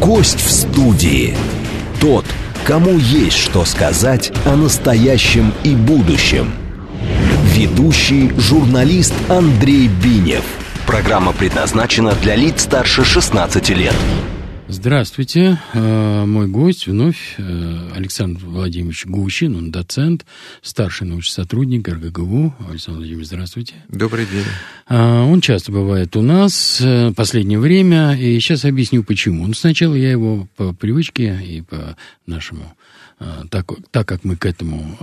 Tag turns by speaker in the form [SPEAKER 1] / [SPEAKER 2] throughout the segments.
[SPEAKER 1] Гость в студии. Тот, кому есть что сказать о настоящем и будущем. Ведущий журналист Андрей Бинев. Программа предназначена для лиц старше 16 лет.
[SPEAKER 2] Здравствуйте. Э, мой гость вновь э, Александр Владимирович Гущин, он доцент, старший научный сотрудник РГГУ. Александр Владимирович, здравствуйте.
[SPEAKER 3] Добрый день.
[SPEAKER 2] Э, он часто бывает у нас в последнее время, и сейчас объясню почему. Ну, сначала я его по привычке и по нашему так, так как мы к этому,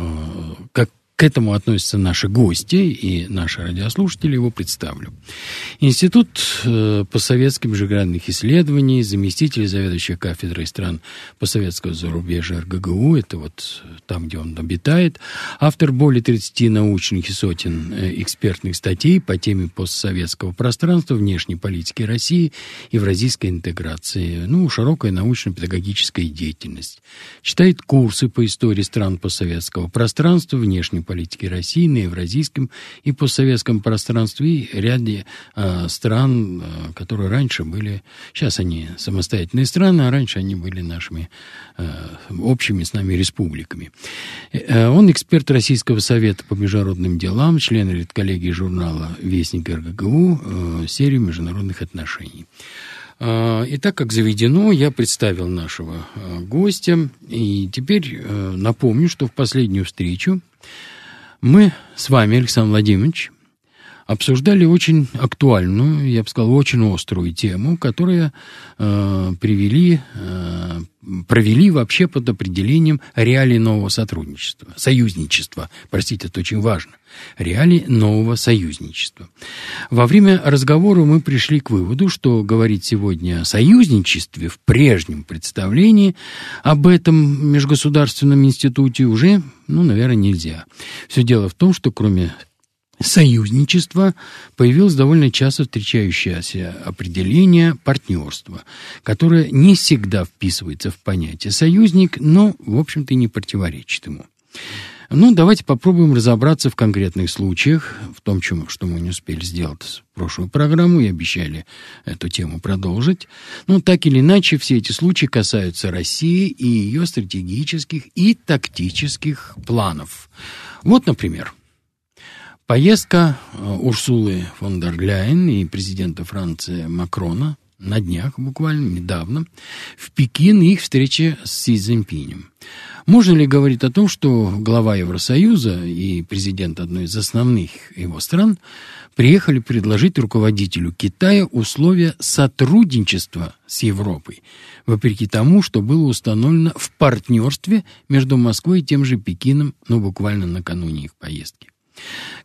[SPEAKER 2] как к этому относятся наши гости и наши радиослушатели, его представлю. Институт э, постсоветских международных исследований, заместитель заведующего кафедрой стран постсоветского зарубежья РГГУ, это вот там, где он обитает, автор более 30 научных и сотен э, экспертных статей по теме постсоветского пространства, внешней политики России, евразийской интеграции, ну, широкая научно-педагогическая деятельность. Читает курсы по истории стран постсоветского пространства, внешней политики России на евразийском и постсоветском пространстве и ряде э, стран, э, которые раньше были, сейчас они самостоятельные страны, а раньше они были нашими э, общими с нами республиками. Э, он эксперт Российского совета по международным делам, член редколлегии журнала «Вестник РГГУ», э, серии международных отношений. Э, и так как заведено, я представил нашего э, гостя. И теперь напомню, что в последнюю встречу мы с вами, Александр Владимирович, обсуждали очень актуальную, я бы сказал, очень острую тему, которая э, привели, э, провели вообще под определением реалий нового сотрудничества, союзничества. Простите, это очень важно. Реалии нового союзничества. Во время разговора мы пришли к выводу, что говорить сегодня о союзничестве в прежнем представлении об этом межгосударственном институте уже, ну, наверное, нельзя. Все дело в том, что кроме союзничества появилось довольно часто встречающееся определение партнерства, которое не всегда вписывается в понятие союзник, но, в общем-то, не противоречит ему. Ну, давайте попробуем разобраться в конкретных случаях, в том, чем, что мы не успели сделать в прошлую программу и обещали эту тему продолжить. Но так или иначе, все эти случаи касаются России и ее стратегических и тактических планов. Вот, например, Поездка э, Урсулы фон дер Ляйен и президента Франции Макрона на днях, буквально недавно, в Пекин и их встреча с Си Цзиньпинем. Можно ли говорить о том, что глава Евросоюза и президент одной из основных его стран приехали предложить руководителю Китая условия сотрудничества с Европой, вопреки тому, что было установлено в партнерстве между Москвой и тем же Пекином, ну, буквально накануне их поездки?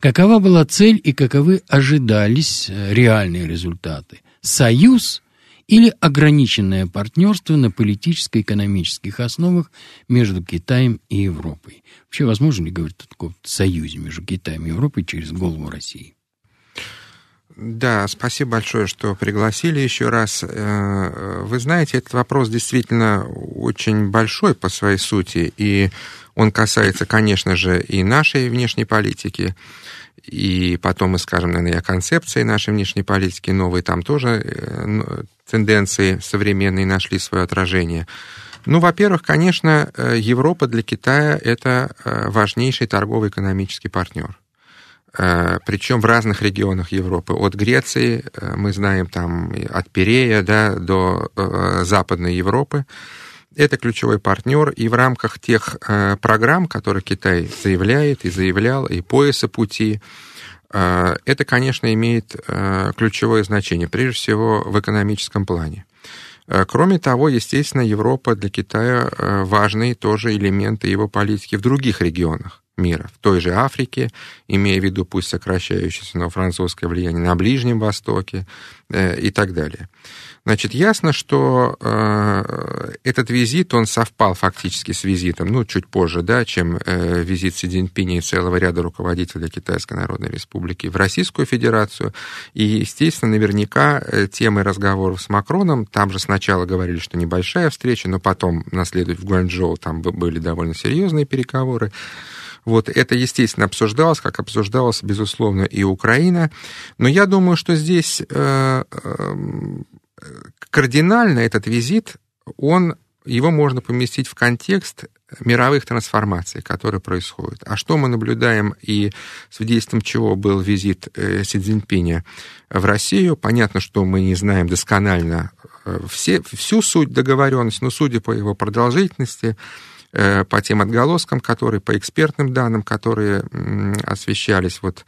[SPEAKER 2] Какова была цель и каковы ожидались э, реальные результаты? Союз или ограниченное партнерство на политическо-экономических основах между Китаем и Европой? Вообще, возможно ли говорить о таком союзе между Китаем и Европой через голову России?
[SPEAKER 3] Да, спасибо большое, что пригласили еще раз. Э, вы знаете, этот вопрос действительно очень большой по своей сути, и он касается, конечно же, и нашей внешней политики, и потом мы скажем, наверное, о концепции нашей внешней политики новой, там тоже э, тенденции современные нашли свое отражение. Ну, во-первых, конечно, э, Европа для Китая – это важнейший торговый экономический партнер. Э, причем в разных регионах Европы. От Греции, э, мы знаем, там от Пирея да, до э, Западной Европы. Это ключевой партнер, и в рамках тех программ, которые Китай заявляет и заявлял, и пояса пути, это, конечно, имеет ключевое значение, прежде всего в экономическом плане. Кроме того, естественно, Европа для Китая важный тоже элементы его политики в других регионах мира, в той же Африке, имея в виду пусть сокращающееся, но французское влияние на Ближнем Востоке э, и так далее. Значит, ясно, что э, этот визит, он совпал фактически с визитом, ну, чуть позже, да, чем э, визит Си Цзиньпиня и целого ряда руководителей Китайской Народной Республики в Российскую Федерацию. И, естественно, наверняка э, темой разговоров с Макроном, там же сначала говорили, что небольшая встреча, но потом, наследует в Гуанчжоу, там были довольно серьезные переговоры. Вот это, естественно, обсуждалось, как обсуждалась, безусловно, и Украина. Но я думаю, что здесь э, э, кардинально этот визит он, его можно поместить в контекст мировых трансформаций, которые происходят. А что мы наблюдаем и свидетельством чего был визит э, Си Цзиньпиня в Россию? Понятно, что мы не знаем досконально все, всю суть договоренности, но судя по его продолжительности, по тем отголоскам, которые, по экспертным данным, которые освещались вот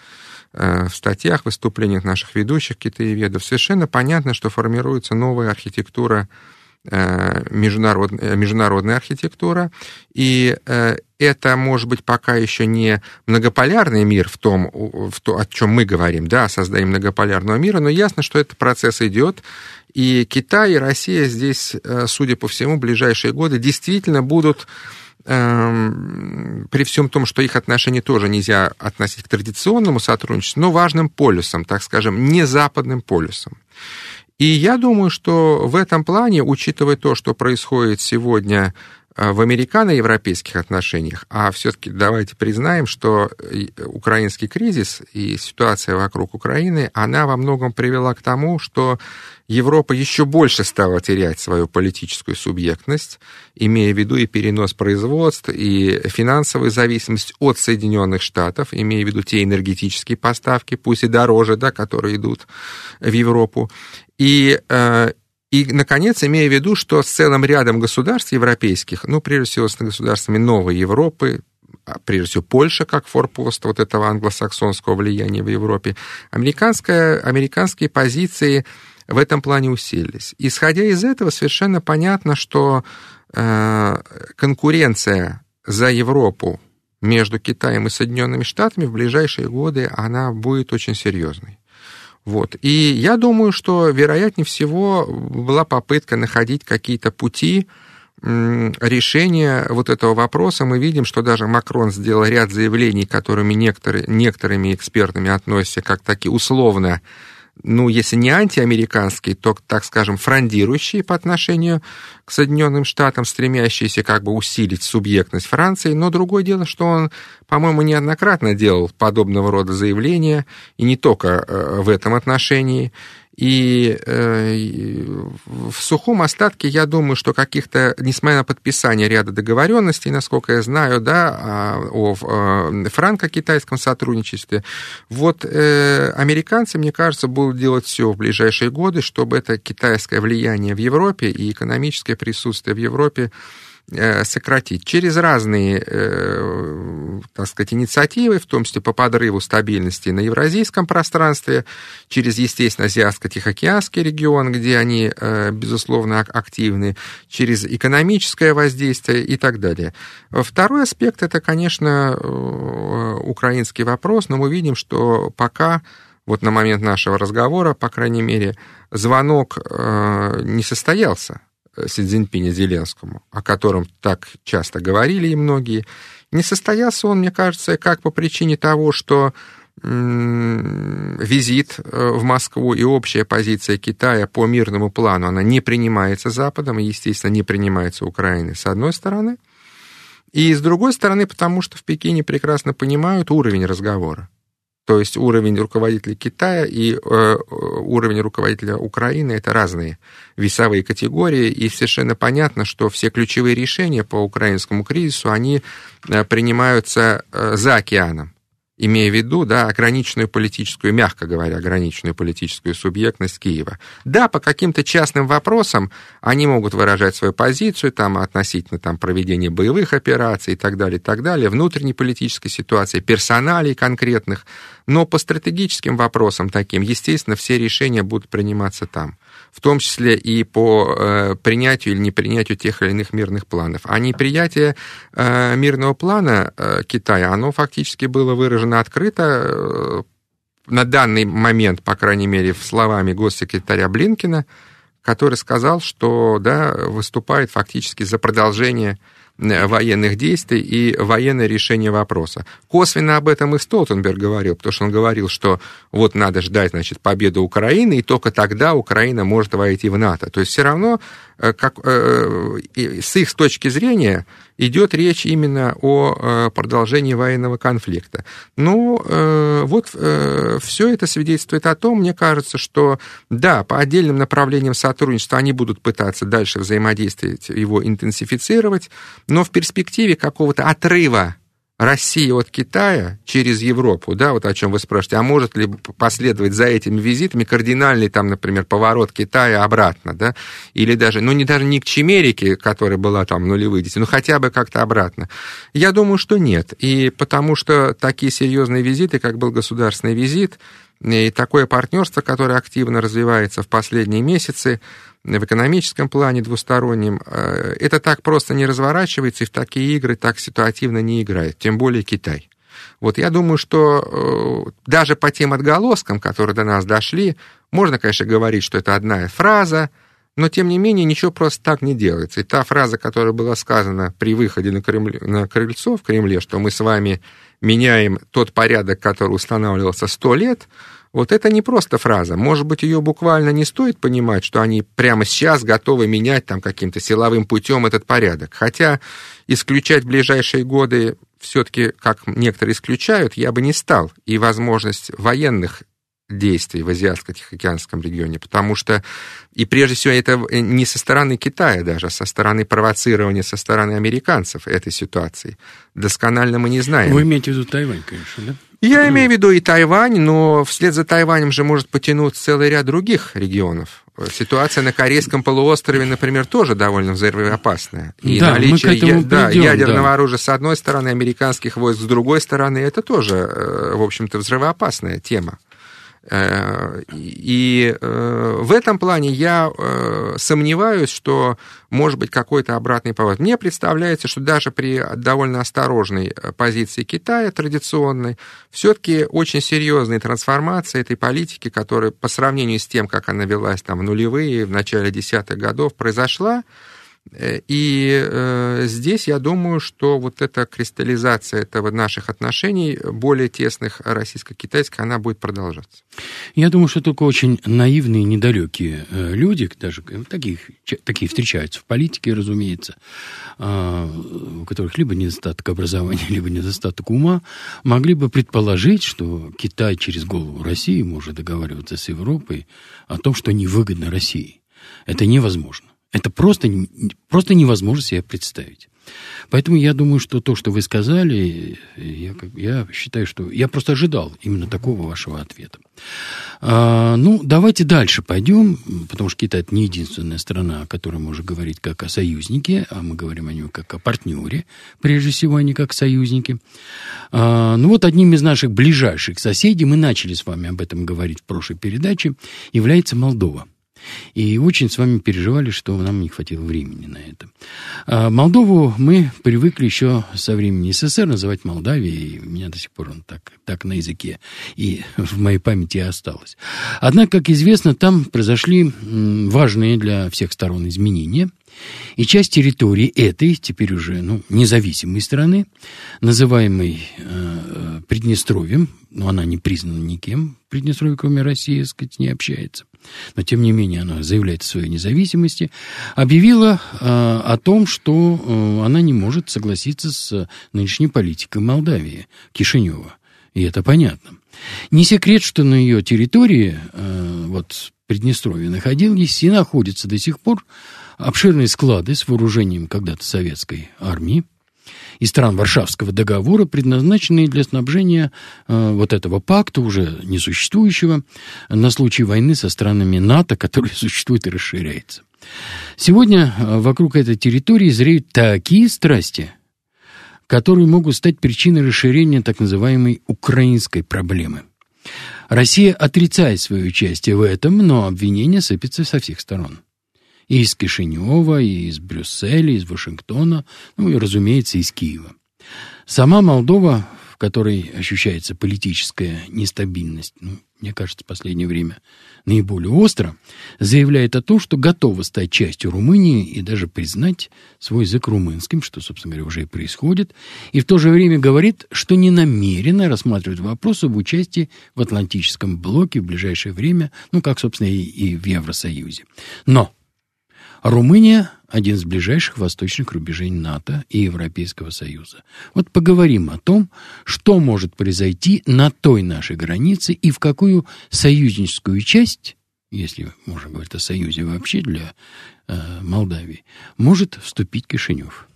[SPEAKER 3] в статьях, выступлениях наших ведущих китаеведов, совершенно понятно, что формируется новая архитектура Э, международная, э, международная архитектура, и э, это, может быть, пока еще не многополярный мир в том, в то, о чем мы говорим, да, о создании многополярного мира, но ясно, что этот процесс идет, и Китай и Россия здесь, судя по всему, в ближайшие годы действительно будут эм, при всем том, что их отношения тоже нельзя относить к традиционному сотрудничеству, но важным полюсом, так скажем, не западным полюсом. И я думаю, что в этом плане, учитывая то, что происходит сегодня в американо-европейских отношениях, а все-таки давайте признаем, что э, украинский кризис и ситуация вокруг Украины, она во многом привела к тому, что Европа еще больше стала терять свою политическую субъектность, имея в виду и перенос производств, и финансовую зависимость от Соединенных Штатов, имея в виду те энергетические поставки, пусть и дороже, да, которые идут в Европу. И, э, и, наконец, имея в виду, что с целым рядом государств европейских, ну, прежде всего, с государствами Новой Европы, а, прежде всего, Польша как форпост вот этого англосаксонского влияния в Европе, американская, американские позиции в этом плане усилились. Исходя из этого, совершенно понятно, что э, конкуренция за Европу между Китаем и Соединенными Штатами в ближайшие годы, она будет очень серьезной. Вот. И я думаю, что, вероятнее всего, была попытка находить какие-то пути решения вот этого вопроса. Мы видим, что даже Макрон сделал ряд заявлений, которыми некоторые, некоторыми экспертами относятся как такие условно ну, если не антиамериканские, то, так скажем, фрондирующие по отношению к Соединенным Штатам, стремящиеся как бы усилить субъектность Франции. Но другое дело, что он, по-моему, неоднократно делал подобного рода заявления, и не только э, в этом отношении. И э, в сухом остатке я думаю, что каких-то, несмотря на подписание ряда договоренностей, насколько я знаю, да, о, о франко-китайском сотрудничестве, вот э, американцы, мне кажется, будут делать все в ближайшие годы, чтобы это китайское влияние в Европе и экономическое присутствие в Европе Э, сократить через разные, э, так сказать, инициативы, в том числе по подрыву стабильности на евразийском пространстве, через, естественно, Азиатско-Тихоокеанский регион, где они, э, безусловно, активны, через экономическое воздействие и так далее. Второй аспект – это, конечно, украинский вопрос, но мы видим, что пока вот на момент нашего разговора, по крайней мере, звонок не состоялся Си Цзиньпиня Зеленскому, о котором так часто говорили и многие, не состоялся он, мне кажется, как по причине того, что визит э, в Москву и общая позиция Китая по мирному плану, она не принимается Западом и, естественно, не принимается Украиной, с одной стороны. И с другой стороны, потому что в Пекине прекрасно понимают уровень разговора. То есть уровень руководителя Китая и э, уровень руководителя Украины это разные весовые категории, и совершенно понятно, что все ключевые решения по украинскому кризису, они э, принимаются э, за океаном имея в виду, да, ограниченную политическую, мягко говоря, ограниченную политическую субъектность Киева. Да, по каким-то частным вопросам они могут выражать свою позицию там, относительно там, проведения боевых операций и так далее, и так далее, внутренней политической ситуации, персоналей конкретных, но по стратегическим вопросам таким, естественно, все решения будут приниматься там в том числе и по э, принятию или непринятию тех или иных мирных планов. А неприятие э, мирного плана э, Китая, оно фактически было выражено открыто э, на данный момент, по крайней мере, в словами госсекретаря Блинкина, который сказал, что да, выступает фактически за продолжение военных действий и военное решение вопроса. Косвенно об этом и Столтенберг говорил, потому что он говорил, что вот надо ждать, значит, победы Украины, и только тогда Украина может войти в НАТО. То есть все равно, э, как, э, с их точки зрения, идет речь именно о продолжении военного конфликта. Ну, вот все это свидетельствует о том, мне кажется, что да, по отдельным направлениям сотрудничества они будут пытаться дальше взаимодействовать, его интенсифицировать, но в перспективе какого-то отрыва России от Китая через Европу, да, вот о чем вы спрашиваете, а может ли последовать за этими визитами кардинальный, там, например, поворот Китая обратно, да, или даже, ну, не даже не к Чемерике, которая была там нулевые дети, но хотя бы как-то обратно. Я думаю, что нет, и потому что такие серьезные визиты, как был государственный визит, и такое партнерство, которое активно развивается в последние месяцы, в экономическом плане двустороннем, э, это так просто не разворачивается, и в такие игры так ситуативно не играет, тем более Китай. Вот я думаю, что э, даже по тем отголоскам, которые до нас дошли, можно, конечно, говорить, что это одна фраза, но, тем не менее, ничего просто так не делается. И та фраза, которая была сказана при выходе на, Кремль, на крыльцо в Кремле, что мы с вами меняем тот порядок, который устанавливался сто лет, вот это не просто фраза. Может быть, ее буквально не стоит понимать, что они прямо сейчас готовы менять там каким-то силовым путем этот порядок. Хотя исключать ближайшие годы все-таки, как некоторые исключают, я бы не стал. И возможность военных действий в Азиатско-Тихоокеанском регионе, потому что, и прежде всего, это не со стороны Китая даже, а со стороны провоцирования со стороны американцев этой ситуации. Досконально мы не знаем.
[SPEAKER 2] Вы имеете в виду Тайвань, конечно, да?
[SPEAKER 3] Я имею в виду и Тайвань, но вслед за Тайванем же может потянуться целый ряд других регионов. Ситуация на Корейском полуострове, например, тоже довольно взрывоопасная. И
[SPEAKER 2] да,
[SPEAKER 3] наличие
[SPEAKER 2] к этому
[SPEAKER 3] да,
[SPEAKER 2] придем,
[SPEAKER 3] ядерного
[SPEAKER 2] да.
[SPEAKER 3] оружия с одной стороны, американских войск с другой стороны, это тоже, э, в общем-то, взрывоопасная тема. Э, и э, в этом плане я э, сомневаюсь, что может быть какой-то обратный поворот. Мне представляется, что даже при довольно осторожной позиции Китая, традиционной, все-таки очень серьезная трансформация этой политики, которая по сравнению с тем, как она велась там в нулевые, в начале десятых годов, произошла, и э, здесь я думаю, что вот эта кристаллизация этого наших отношений, более тесных российско-китайских, она будет продолжаться.
[SPEAKER 2] Я думаю, что только очень наивные, недалекие э, люди, даже э, таких, такие встречаются в политике, разумеется, э, у которых либо недостаток образования, либо недостаток ума, могли бы предположить, что Китай через голову России может договариваться с Европой о том, что невыгодно России. Это невозможно. Это просто, просто невозможно себе представить. Поэтому я думаю, что то, что вы сказали, я, я считаю, что я просто ожидал именно такого вашего ответа. А, ну, давайте дальше пойдем, потому что Китай это не единственная страна, о которой можно говорить как о союзнике, а мы говорим о нем как о партнере, прежде всего, а не как союзники. А, ну вот одним из наших ближайших соседей, мы начали с вами об этом говорить в прошлой передаче, является Молдова. И очень с вами переживали, что нам не хватило времени на это. А Молдову мы привыкли еще со времени СССР называть Молдавией, у меня до сих пор он так, так на языке, и в моей памяти осталось. Однако, как известно, там произошли важные для всех сторон изменения, и часть территории этой, теперь уже ну, независимой страны, называемой э, Приднестровьем, но она не признана никем, Приднестровье, кроме России, так сказать, не общается, но тем не менее она заявляет о своей независимости, объявила э, о том, что э, она не может согласиться с нынешней политикой Молдавии, Кишинева. И это понятно. Не секрет, что на ее территории, э, вот Приднестровье, находились и находятся до сих пор обширные склады с вооружением когда-то советской армии, и стран Варшавского договора, предназначенные для снабжения э, вот этого пакта, уже несуществующего, на случай войны со странами НАТО, который существует и расширяется. Сегодня э, вокруг этой территории зреют такие страсти, которые могут стать причиной расширения так называемой украинской проблемы. Россия отрицает свое участие в этом, но обвинения сыпятся со всех сторон и из Кишинева, и из Брюсселя, и из Вашингтона, ну и, разумеется, из Киева. Сама Молдова, в которой ощущается политическая нестабильность, ну, мне кажется, в последнее время наиболее остро, заявляет о том, что готова стать частью Румынии и даже признать свой язык румынским, что, собственно говоря, уже и происходит, и в то же время говорит, что не намерена рассматривать вопрос об участии в Атлантическом блоке в ближайшее время, ну, как, собственно, и в Евросоюзе. Но Румыния один из ближайших восточных рубежей НАТО и Европейского Союза. Вот поговорим о том, что может произойти на той нашей границе и в какую союзническую часть, если можно говорить о союзе вообще для э, Молдавии, может вступить Кишинев.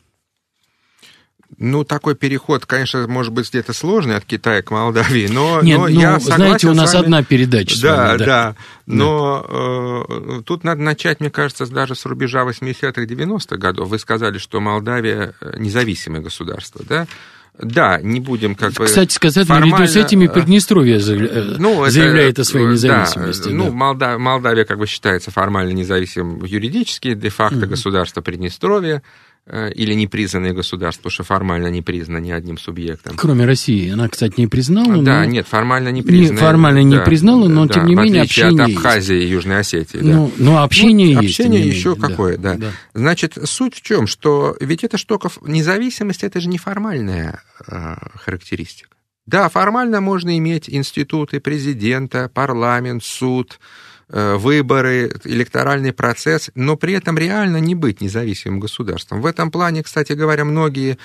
[SPEAKER 3] Ну, такой переход, конечно, может быть где-то сложный от Китая к Молдавии, но,
[SPEAKER 2] Нет,
[SPEAKER 3] но
[SPEAKER 2] ну,
[SPEAKER 3] я согласен
[SPEAKER 2] знаете, у нас одна передача.
[SPEAKER 3] Да,
[SPEAKER 2] вами,
[SPEAKER 3] да, да. Но э, тут надо начать, мне кажется, даже с рубежа 80-х, 90-х годов. Вы сказали, что Молдавия э, независимое государство, да? Да, не будем как бы...
[SPEAKER 2] Кстати сказать, формально... наряду с этими Приднестровье заявляет, ну, заявляет это, о своей независимости.
[SPEAKER 3] Да, да. Ну, Молдавия, Молдавия как бы считается формально независимым юридически, де-факто угу. государство Приднестровья. Э, или непризнанные государства, потому что формально не признано ни одним субъектом.
[SPEAKER 2] Кроме России. Она, кстати, не признала.
[SPEAKER 3] Да, но... нет, формально не признана.
[SPEAKER 2] Формально да, не признала, но, да, тем не менее, общение
[SPEAKER 3] от Абхазии и Южной Осетии. Да.
[SPEAKER 2] Ну, но общение
[SPEAKER 3] ну,
[SPEAKER 2] есть.
[SPEAKER 3] Общение еще да, какое, да. да. Значит, суть в чем, что ведь эта штука, независимость, это же не формальная э, характеристика. Да, формально можно иметь институты президента, парламент, суд, выборы, электоральный процесс, но при этом реально не быть независимым государством. В этом плане, кстати говоря, многие,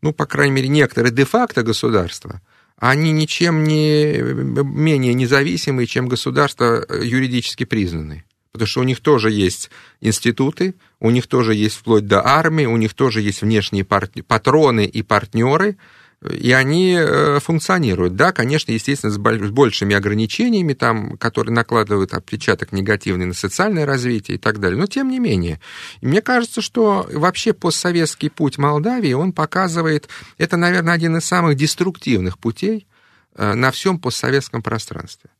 [SPEAKER 3] ну, по крайней мере, некоторые де-факто государства, они ничем не менее независимые, чем государства э, юридически признанные. Потому что у них тоже есть институты, у них тоже есть вплоть до армии, у них тоже есть внешние патроны и партнеры, и они э, функционируют. Да, конечно, естественно, с большими ограничениями, там, которые накладывают отпечаток негативный на социальное развитие и так далее, но тем не менее. Мне кажется, что вообще постсоветский путь Молдавии, он показывает, это, наверное, один из самых деструктивных путей э, на всем постсоветском пространстве.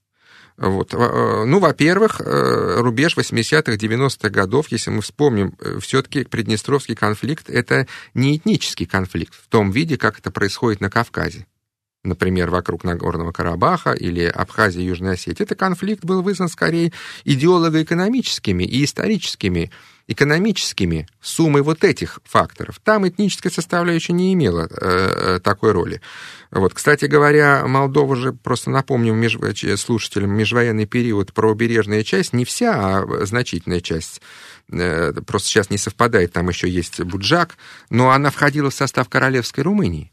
[SPEAKER 3] Вот. Э, ну, во-первых, э, рубеж 80-х, 90-х годов, если мы вспомним, э, все-таки Приднестровский конфликт — это не этнический конфликт в том виде, как это происходит на Кавказе. Например, вокруг Нагорного Карабаха или Абхазии и Южной Осетии. Этот конфликт был вызван скорее идеолого-экономическими и историческими экономическими суммой вот этих факторов. Там этническая составляющая не имела э, такой роли. Вот, кстати говоря, Молдова же, просто напомню меж... слушателям, межвоенный период, правобережная часть, не вся, а значительная часть, э, просто сейчас не совпадает, там еще есть Буджак, но она входила в состав Королевской Румынии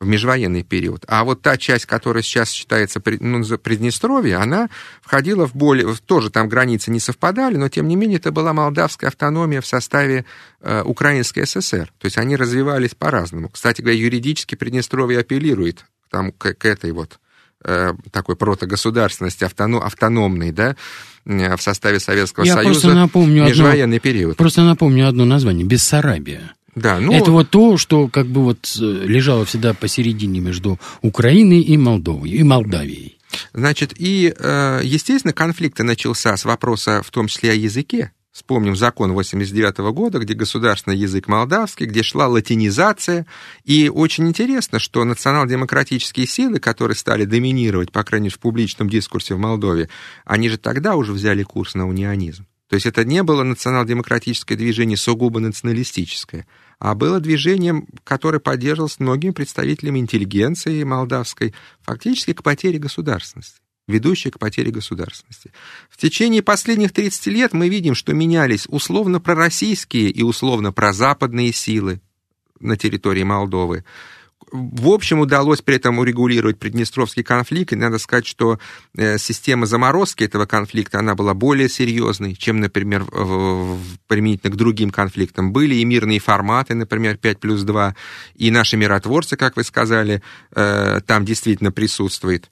[SPEAKER 3] в межвоенный период. А вот та часть, которая сейчас считается ну, за Приднестровье, она входила в более... Тоже там границы не совпадали, но тем не менее это была молдавская автономия в составе э, Украинской ССР. То есть они развивались по-разному. Кстати говоря, юридически Приднестровье апеллирует там, к, к этой вот э, такой протогосударственности, автоном, автономной, да, э, в составе Советского
[SPEAKER 2] Я
[SPEAKER 3] Союза
[SPEAKER 2] просто напомню
[SPEAKER 3] межвоенный
[SPEAKER 2] одно,
[SPEAKER 3] период.
[SPEAKER 2] Просто напомню одно название – Бессарабия.
[SPEAKER 3] Да, ну...
[SPEAKER 2] Это вот то, что как бы вот э, лежало всегда посередине между Украиной и Молдовой, и Молдавией.
[SPEAKER 3] Значит, и, э, естественно, конфликт начался с вопроса, в том числе о языке. Вспомним закон 89 -го года, где государственный язык молдавский, где шла латинизация. И очень интересно, что национал-демократические силы, которые стали доминировать, по крайней мере, в публичном дискурсе в Молдове, они же тогда уже взяли курс на унионизм. То есть это не было национал-демократическое движение сугубо националистическое, а было движением, которое поддерживалось многими представителями интеллигенции молдавской, фактически к потере государственности ведущее к потере государственности. В течение последних 30 лет мы видим, что менялись условно пророссийские и условно прозападные силы на территории Молдовы в общем, удалось при этом урегулировать Приднестровский конфликт, и надо сказать, что э, система заморозки этого конфликта, она была более серьезной, чем, например, применительно к другим конфликтам. Были и мирные форматы, например, 5 плюс 2, и наши миротворцы, как вы сказали, э, там действительно присутствуют.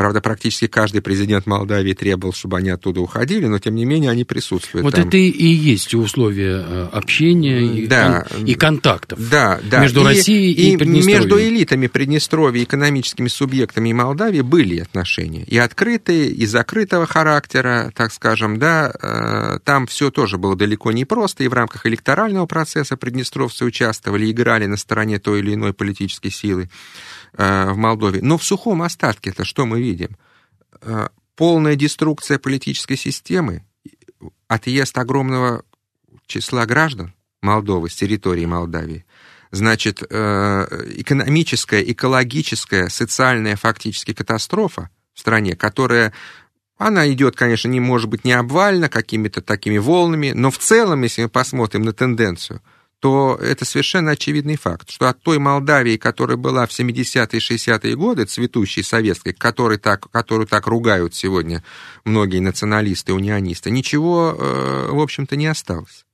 [SPEAKER 3] Правда, практически каждый президент Молдавии требовал, чтобы они оттуда уходили, но тем не менее они присутствуют.
[SPEAKER 2] Вот
[SPEAKER 3] там.
[SPEAKER 2] это и есть условия э, общения и, да, кон- и контактов
[SPEAKER 3] да, да.
[SPEAKER 2] между
[SPEAKER 3] и,
[SPEAKER 2] Россией и, и Приднестровьем.
[SPEAKER 3] Между элитами Приднестровья, экономическими субъектами и Молдавии были отношения. И открытые, и закрытого характера, так скажем, да. Э, там все тоже было далеко не просто, и в рамках электорального процесса приднестровцы участвовали, играли на стороне той или иной политической силы. Э, в Молдове. Но в сухом остатке это что мы видим? Э, полная деструкция политической системы, отъезд огромного числа граждан Молдовы с территории Молдавии. Значит, э, экономическая, экологическая, социальная фактически катастрофа в стране, которая Она идет, конечно, не может быть не обвально, какими-то такими волнами, но в целом, если мы посмотрим на тенденцию, то это совершенно очевидный факт, что от той Молдавии, которая была в 70-е и 60-е годы, цветущей советской, которой так, которую так ругают сегодня многие националисты, унионисты, ничего, э, в общем-то, не осталось.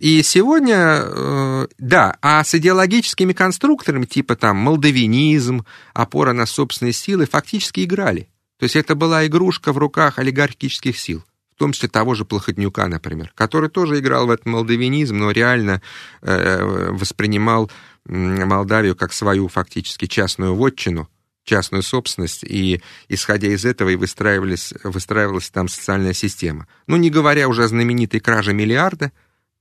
[SPEAKER 3] И сегодня, э, да, а с идеологическими конструкторами, типа там молдавинизм, опора на собственные силы, фактически играли. То есть это была игрушка в руках олигархических сил том числе того же Плохотнюка, например, который тоже играл в этот молдавинизм, но реально э, воспринимал Молдавию как свою фактически частную вотчину, частную собственность, и исходя из этого и выстраивались, выстраивалась там социальная система. Ну, не говоря уже о знаменитой краже миллиарда,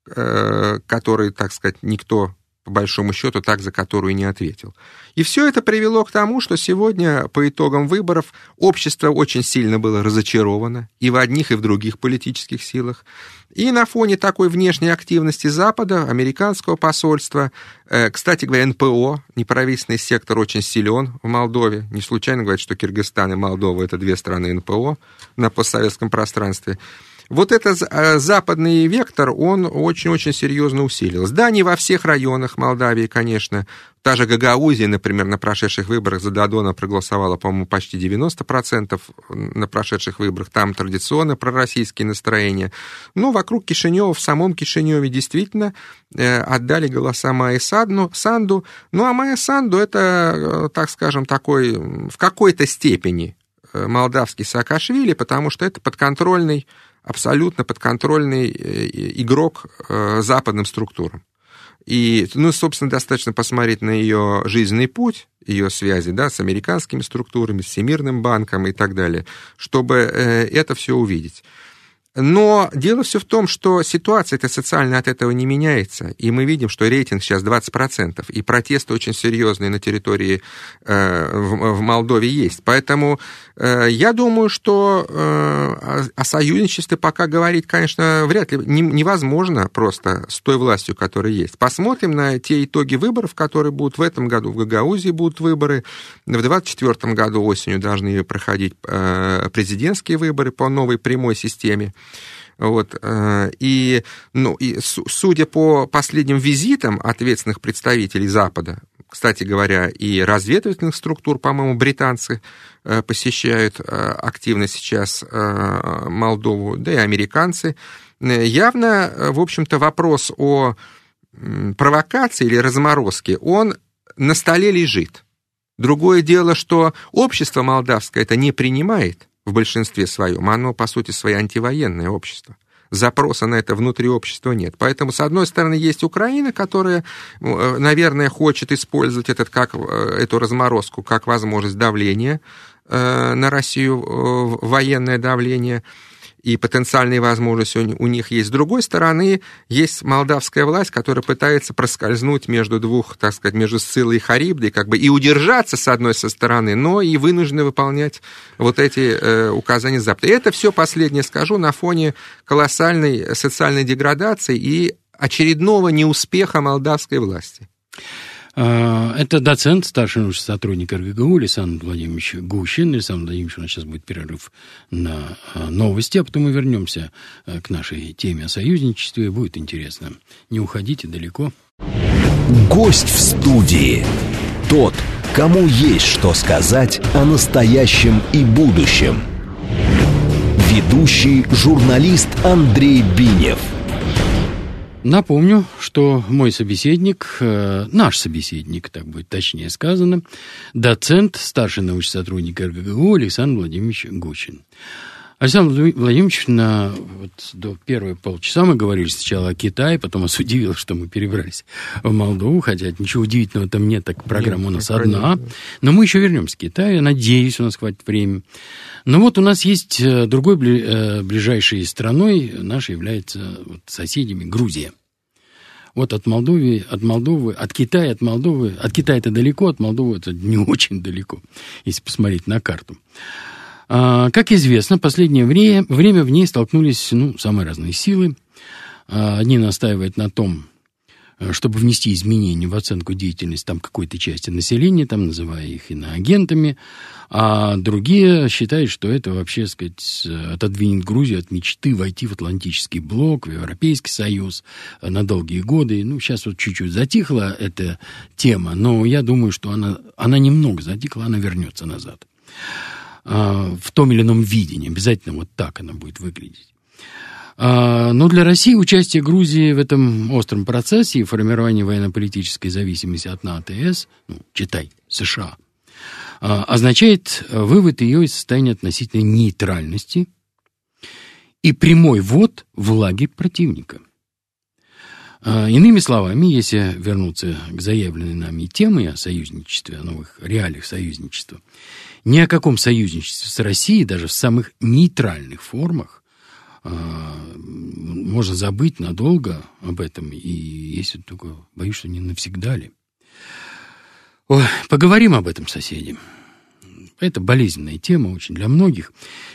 [SPEAKER 3] э, который, так сказать, никто по большому счету, так, за которую не ответил. И все это привело к тому, что сегодня, по итогам выборов, общество очень сильно было разочаровано и в одних, и в других политических силах. И на фоне такой внешней активности Запада, американского посольства, э, кстати говоря, НПО, неправительственный сектор очень силен в Молдове. Не случайно говорят, что Киргизстан и Молдова — это две страны НПО на постсоветском пространстве. Вот этот э, западный вектор, он очень-очень серьезно усилился. Да, не во всех районах Молдавии, конечно. Та же Гагаузия, например, на прошедших выборах за Дадона проголосовала, по-моему, почти 90% на прошедших выборах. Там традиционно пророссийские настроения. Но вокруг Кишинева, в самом Кишиневе действительно э, отдали голоса Майе Садну, Санду. Ну, а Майя Санду это, э, так скажем, такой в какой-то степени молдавский Саакашвили, потому что это подконтрольный абсолютно подконтрольный э, игрок э, западным структурам. И, ну, собственно, достаточно посмотреть на ее жизненный путь, ее связи, да, с американскими структурами, с Всемирным банком и так далее, чтобы э, это все увидеть. Но дело все в том, что ситуация-то социально от этого не меняется, и мы видим, что рейтинг сейчас 20%, и протесты очень серьезные на территории э, в, в Молдове есть. Поэтому э, я думаю, что э, о, о союзничестве пока говорить, конечно, вряд ли не, невозможно просто с той властью, которая есть. Посмотрим на те итоги выборов, которые будут в этом году. В Гагаузии будут выборы, в 2024 году осенью должны проходить э, президентские выборы по новой прямой системе. Вот, э, и, ну, и судя по последним визитам ответственных представителей Запада, кстати говоря, и разведывательных структур, по-моему, британцы э, посещают э, активно сейчас Молдову, да и американцы, явно, в общем-то, вопрос о провокации или разморозке, он на столе лежит. Другое дело, что общество молдавское это не принимает, в большинстве своем, оно, по сути, свое антивоенное общество. Запроса на это внутри общества нет. Поэтому, с одной стороны, есть Украина, которая, э, наверное, хочет использовать этот, как, э, эту разморозку как возможность давления э, на Россию, военное давление – и потенциальные возможности у них есть. С другой стороны, есть молдавская власть, которая пытается проскользнуть между двух, так сказать, между Сцилой и Харибдой, как бы и удержаться с одной со стороны, но и вынуждены выполнять вот эти э, указания Запада. И это все последнее скажу на фоне колоссальной социальной деградации и очередного неуспеха молдавской власти.
[SPEAKER 2] А, это доцент, старший научный сотрудник РГГУ Александр Владимирович Гущин. Александр Владимирович, у нас сейчас будет перерыв на а, новости, а потом мы вернемся а, к нашей теме о союзничестве. Будет интересно. Не уходите далеко.
[SPEAKER 1] Гость в студии. Тот, кому есть что сказать о настоящем и будущем. Ведущий журналист Андрей Бинев –
[SPEAKER 2] Напомню, что мой собеседник, э, наш собеседник, так будет точнее сказано, доцент, старший научный сотрудник РГГУ Александр Владимирович Гучин. Александр Владимирович, на вот до первые полчаса мы говорили сначала о Китае, потом вас удивило, что мы перебрались в Молдову, хотя ничего удивительного там нет, так программа нет, у нас одна. Но мы еще вернемся к Китаю, надеюсь, у нас хватит времени. Но вот у нас есть э, другой э, ближайшей страной, нашей является вот, соседями Грузия. Вот от Молдовы, от Молдовы, от Китая, от Молдовы, от Китая это далеко, от Молдовы это не очень далеко, если посмотреть на карту. А, как известно, в последнее время, время в ней столкнулись ну, самые разные силы. А, одни настаивают на том, э, чтобы внести изменения в оценку деятельности там какой-то части населения, там называя их иноагентами, а другие считают, что это вообще, сказать, отодвинет Грузию от мечты войти в Атлантический блок, в Европейский Союз на долгие годы. Ну, сейчас вот чуть-чуть затихла эта тема, но я думаю, что она, она немного затихла, она вернется назад. А, в том или ином видении. Обязательно вот так она будет выглядеть. А, но для России участие Грузии в этом остром процессе и формирование военно-политической зависимости от НАТО и ЕС, ну, читай, США, а, означает вывод ее из состояния относительной нейтральности и прямой ввод в лагерь противника. Иными словами, если вернуться к заявленной нами теме о союзничестве, о новых реалиях союзничества, ни о каком союзничестве с Россией, даже в самых нейтральных формах, а, можно забыть надолго об этом, и если только боюсь, что не навсегда ли. Ой, поговорим об этом, соседи. Это болезненная тема очень для многих.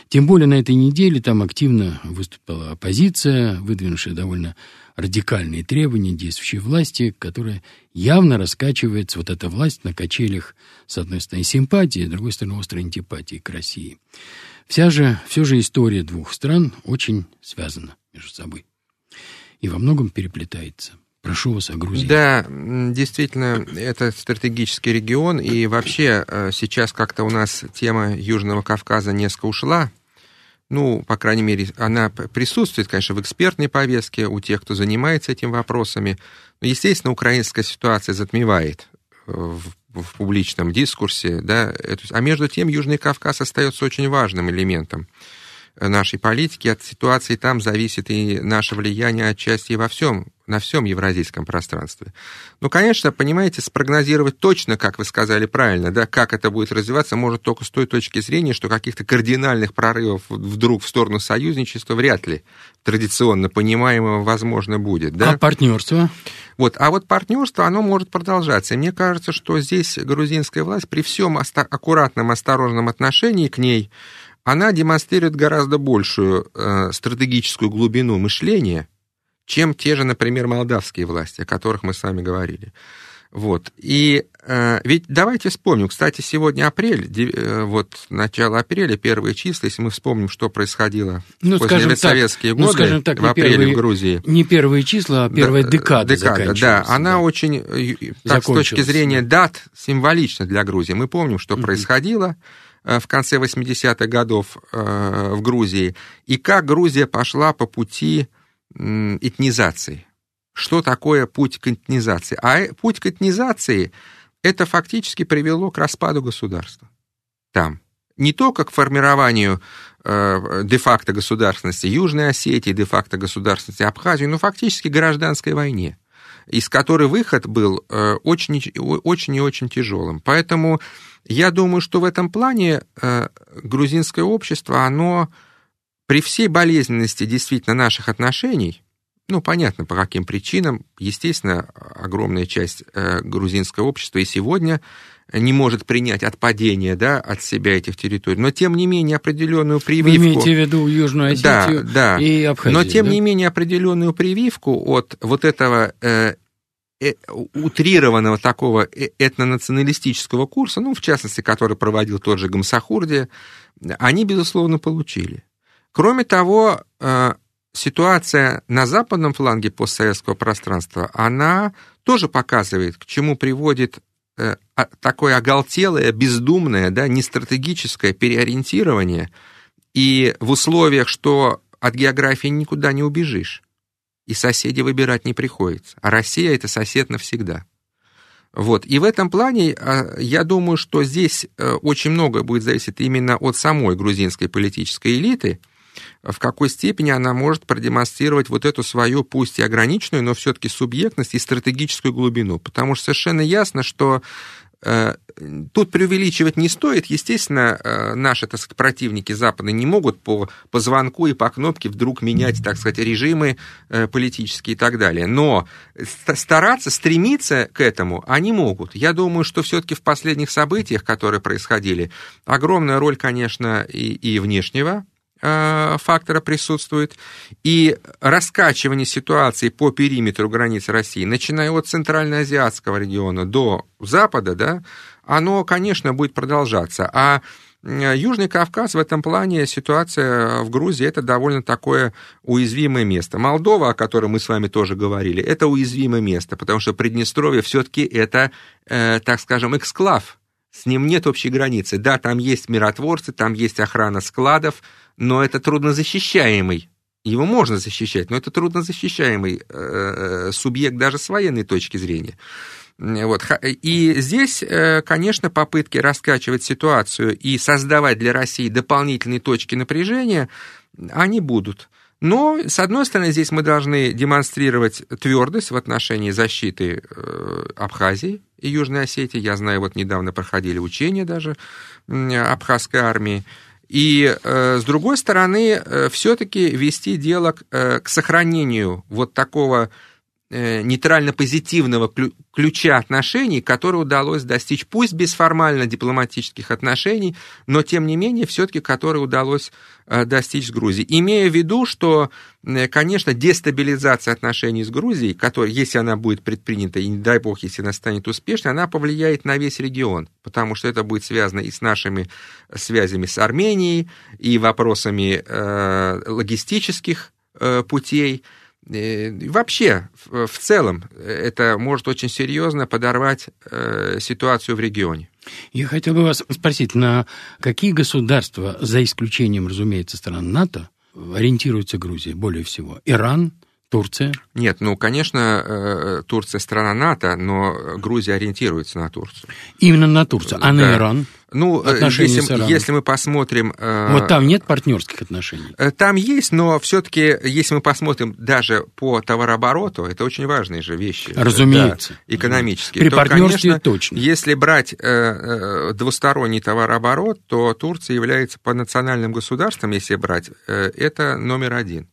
[SPEAKER 2] Тем более на этой неделе там активно выступила оппозиция, выдвинувшая довольно радикальные требования действующей власти, которая явно раскачивается, вот эта власть, на качелях, с одной стороны, симпатии, с другой стороны, острой антипатии к России. Вся же, все же история двух стран очень связана между собой и во многом переплетается. Прошу вас о Грузии.
[SPEAKER 3] Да, действительно, это стратегический регион, и вообще э, сейчас как-то у нас тема Южного Кавказа несколько ушла ну, по крайней мере, она присутствует, конечно, в экспертной повестке у тех, кто занимается этими вопросами. Но, естественно, украинская ситуация затмевает э, в, в публичном дискурсе, да, а между тем Южный Кавказ остается очень важным элементом нашей политики. От ситуации там зависит и наше влияние отчасти и во всем на всем евразийском пространстве. Ну, конечно, понимаете, спрогнозировать точно, как вы сказали правильно, да, как это будет развиваться, может только с той точки зрения, что каких-то кардинальных прорывов вдруг в сторону союзничества вряд ли традиционно понимаемого возможно будет. Да?
[SPEAKER 2] А партнерство?
[SPEAKER 3] Вот, а вот партнерство, оно может продолжаться. И мне кажется, что здесь грузинская власть при всем аккуратном, осторожном отношении к ней, она демонстрирует гораздо большую э, стратегическую глубину мышления, чем те же, например, молдавские власти, о которых мы с вами говорили. Вот. И э, ведь давайте вспомним, кстати, сегодня апрель, э, вот начало апреля, первые числа, если мы вспомним, что происходило ну, после советские ну, годы,
[SPEAKER 2] скажем так,
[SPEAKER 3] в апреле
[SPEAKER 2] первые,
[SPEAKER 3] в Грузии.
[SPEAKER 2] Не первые числа, а первая да, декада,
[SPEAKER 3] декада Да, она да. очень, э, так, с точки зрения дат, символична для Грузии. Мы помним, что угу. происходило э, в конце 80-х годов э, в Грузии, и как Грузия пошла по пути этнизации. Что такое путь к этнизации? А э, путь к этнизации это фактически привело к распаду государства. Там. Не только к формированию э, де-факто государственности Южной Осетии, де-факто государственности Абхазии, но фактически гражданской войне, из которой выход был э, очень, очень и очень тяжелым. Поэтому я думаю, что в этом плане э, грузинское общество, оно при всей болезненности действительно наших отношений, ну, понятно, по каким причинам, естественно, огромная часть э, грузинского общества и сегодня не может принять отпадение да, от себя этих территорий, но тем не менее определенную прививку... Вы
[SPEAKER 2] имеете в виду Южную Осетию
[SPEAKER 3] да, да.
[SPEAKER 2] и Абхазию,
[SPEAKER 3] Но тем
[SPEAKER 2] да?
[SPEAKER 3] не менее определенную прививку от вот этого э, э, утрированного такого э, этнонационалистического курса, ну, в частности, который проводил тот же Гамсахурди, они, безусловно, получили. Кроме того, э, ситуация на западном фланге постсоветского пространства, она тоже показывает, к чему приводит такое оголтелое, бездумное, да, нестратегическое переориентирование, и в условиях, что от географии никуда не убежишь, и соседей выбирать не приходится, а Россия — это сосед навсегда. Вот. И в этом плане э, я думаю, что здесь очень многое будет зависеть именно от самой грузинской политической элиты — в какой степени она может продемонстрировать вот эту свою, пусть и ограниченную, но все-таки субъектность и стратегическую глубину. Потому что совершенно ясно, что э, Тут преувеличивать не стоит. Естественно, э, наши, так сказать, противники западные не могут по, по звонку и по кнопке вдруг менять, так сказать, режимы э, политические и так далее. Но стараться, стремиться к этому они могут. Я думаю, что все-таки в последних событиях, которые происходили, огромная роль, конечно, и, и внешнего фактора присутствует, и раскачивание ситуации по периметру границ России, начиная от Центральноазиатского региона до Запада, да, оно, конечно, будет продолжаться. А Южный Кавказ в этом плане ситуация в Грузии это довольно такое уязвимое место. Молдова, о которой мы с вами тоже говорили, это уязвимое место, потому что Приднестровье все-таки это, э, так скажем, эксклав. С ним нет общей границы. Да, там есть миротворцы, там есть охрана складов, но это труднозащищаемый его можно защищать, но это труднозащищаемый э, э, субъект даже с военной точки зрения. Вот. И здесь, э, конечно, попытки раскачивать ситуацию и создавать для России дополнительные точки напряжения, они будут. Но, с одной стороны, здесь мы должны демонстрировать твердость в отношении защиты э, Абхазии и Южной Осетии. Я знаю, вот недавно проходили учения даже абхазской армии. И, э, с другой стороны, все-таки вести дело к сохранению вот такого Э, нейтрально-позитивного ключа отношений, который удалось достичь, пусть без формально дипломатических отношений, но тем не менее все-таки который удалось э, достичь с Грузией. Имея в виду, что, э, конечно, дестабилизация отношений с Грузией, которая, если она будет предпринята, и не дай бог, если она станет успешной, она повлияет на весь регион, потому что это будет связано и с нашими связями с Арменией, и вопросами э, логистических э, путей, Э, вообще, в целом, это может очень серьезно подорвать э, ситуацию в регионе.
[SPEAKER 2] Я хотел бы вас спросить, на какие государства, за исключением, разумеется, стран НАТО, ориентируется Грузия более всего? Иран, Турция?
[SPEAKER 3] Нет, ну, конечно, э, Турция страна НАТО, но Грузия ориентируется на Турцию.
[SPEAKER 2] Именно на Турцию, а да. на Иран?
[SPEAKER 3] Ну, э, если, если мы посмотрим...
[SPEAKER 2] Э, вот там нет партнерских отношений?
[SPEAKER 3] Там есть, но все-таки, если мы посмотрим даже по товарообороту, это очень важные же вещи.
[SPEAKER 2] Разумеется.
[SPEAKER 3] Да, экономические.
[SPEAKER 2] При то, партнерстве конечно, точно.
[SPEAKER 3] Если брать двусторонний товарооборот, то Турция является по национальным государствам, если брать, это номер один.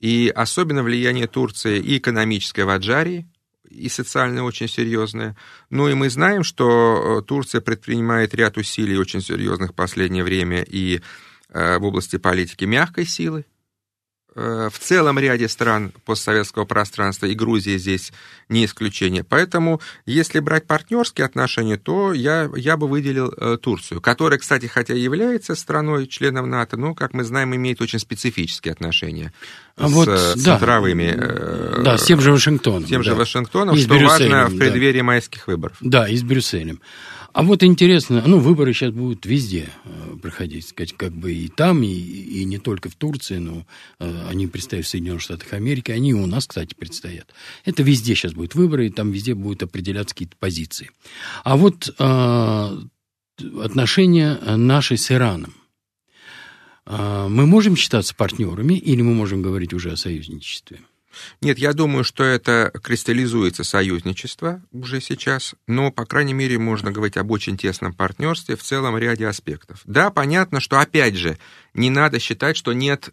[SPEAKER 3] И особенно влияние Турции и экономическое в Аджарии, и социальное очень серьезное. Ну и мы знаем, что э, Турция предпринимает ряд усилий очень серьезных в последнее время и э, в области политики мягкой силы, в целом ряде стран постсоветского пространства, и Грузия здесь не исключение. Поэтому, если брать партнерские отношения, то я, я бы выделил э, Турцию, которая, кстати, хотя и является страной, членом НАТО, но, как мы знаем, имеет очень специфические отношения
[SPEAKER 2] а с вот,
[SPEAKER 3] центровыми...
[SPEAKER 2] Да, э, да, с тем же Вашингтоном.
[SPEAKER 3] С тем да. же Вашингтоном, и что важно в преддверии да. майских выборов.
[SPEAKER 2] Да, и с Брюсселем. А вот интересно, ну, выборы сейчас будут везде э, проходить, сказать, как бы и там, и, и не только в Турции, но э, они предстоят в Соединенных Штатах Америки, они и у нас, кстати, предстоят. Это везде сейчас будут выборы, и там везде будут определяться какие-то позиции. А вот э, отношения наши с Ираном. Э, мы можем считаться партнерами или мы можем говорить уже о союзничестве?
[SPEAKER 3] Нет, я думаю, что это кристаллизуется союзничество уже сейчас, но, по крайней мере, можно говорить об очень тесном партнерстве в целом ряде аспектов. Да, понятно, что, опять же, не надо считать, что нет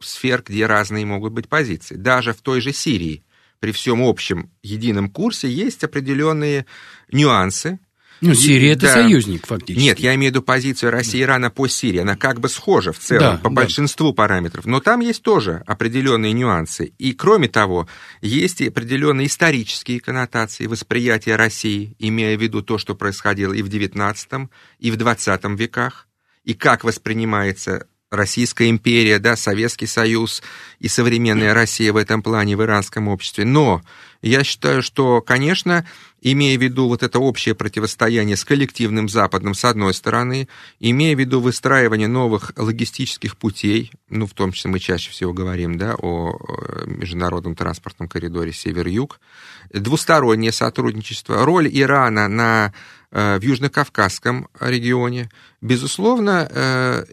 [SPEAKER 3] сфер, где разные могут быть позиции. Даже в той же Сирии при всем общем едином курсе есть определенные нюансы,
[SPEAKER 2] ну, Сирия это да. союзник, фактически.
[SPEAKER 3] Нет, я имею в виду позицию России и Ирана по Сирии. Она как бы схожа в целом да, по да. большинству параметров. Но там есть тоже определенные нюансы. И кроме того, есть и определенные исторические коннотации восприятия России, имея в виду то, что происходило и в XIX, и в XX веках, и как воспринимается Российская империя, да, Советский Союз и современная Россия в этом плане в иранском обществе. Но я считаю, что, конечно, имея в виду вот это общее противостояние с коллективным Западом, с одной стороны, имея в виду выстраивание новых логистических путей, ну, в том числе мы чаще всего говорим, да, о международном транспортном коридоре север-юг, двустороннее сотрудничество, роль Ирана на, э, в Южно-Кавказском регионе, безусловно, э,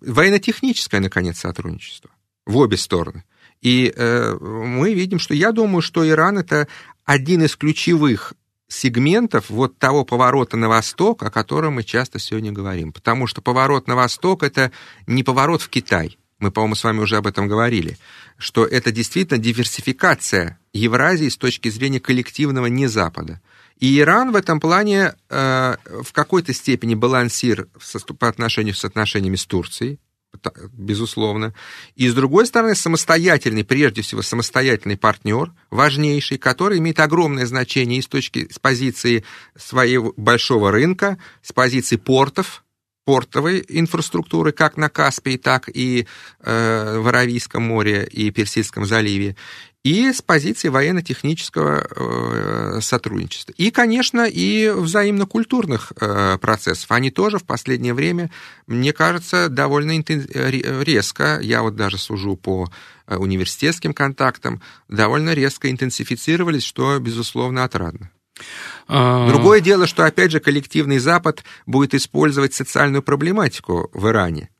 [SPEAKER 3] военно-техническое, наконец, сотрудничество в обе стороны. И э, мы видим, что я думаю, что Иран это один из ключевых сегментов вот того поворота на восток, о котором мы часто сегодня говорим. Потому что поворот на восток это не поворот в Китай. Мы, по-моему, с вами уже об этом говорили, что это действительно диверсификация Евразии с точки зрения коллективного не Запада. И Иран в этом плане э, в какой-то степени балансир по отношению с отношениями с Турцией, безусловно. И, с другой стороны, самостоятельный, прежде всего, самостоятельный партнер, важнейший, который имеет огромное значение и с точки, с позиции своего большого рынка, с позиции портов, портовой инфраструктуры, как на Каспии, так и э, в Аравийском море и Персидском заливе, и с позиции военно-технического э, сотрудничества. И, конечно, и взаимно-культурных э, процессов. Они тоже в последнее время, мне кажется, довольно резко, я вот даже сужу по э, университетским контактам, довольно резко интенсифицировались, что, безусловно, отрадно. А. Другое дело, что, опять же, коллективный Запад будет использовать социальную проблематику в Иране э, э,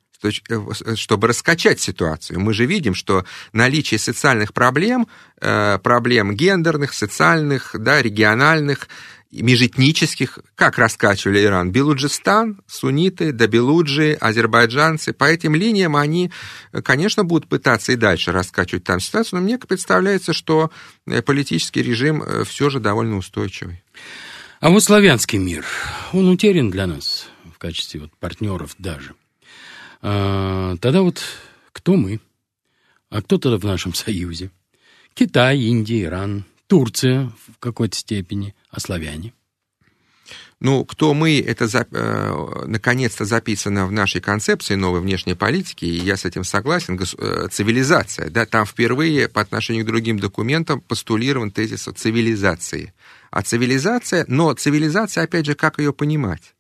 [SPEAKER 3] чтобы раскачать ситуацию. Мы же видим, что наличие социальных проблем, э, проблем гендерных, социальных, да, региональных, межэтнических, как раскачивали Иран, Белуджистан, сунниты, добелуджи, азербайджанцы. По этим линиям они, конечно, будут пытаться и дальше раскачивать там ситуацию, но мне представляется, что политический режим все же довольно устойчивый.
[SPEAKER 2] А вот славянский мир, он утерян для нас в качестве вот партнеров даже. А, тогда вот кто мы? А кто тогда в нашем союзе? Китай, Индия, Иран, Турция в какой-то степени, а славяне?
[SPEAKER 3] Ну, кто мы, это за, э, наконец-то записано в нашей концепции новой внешней политики, и я с этим согласен, гос, э, цивилизация, да, там впервые по отношению к другим документам постулирован тезис о цивилизации а цивилизация, но цивилизация, опять же, как ее понимать?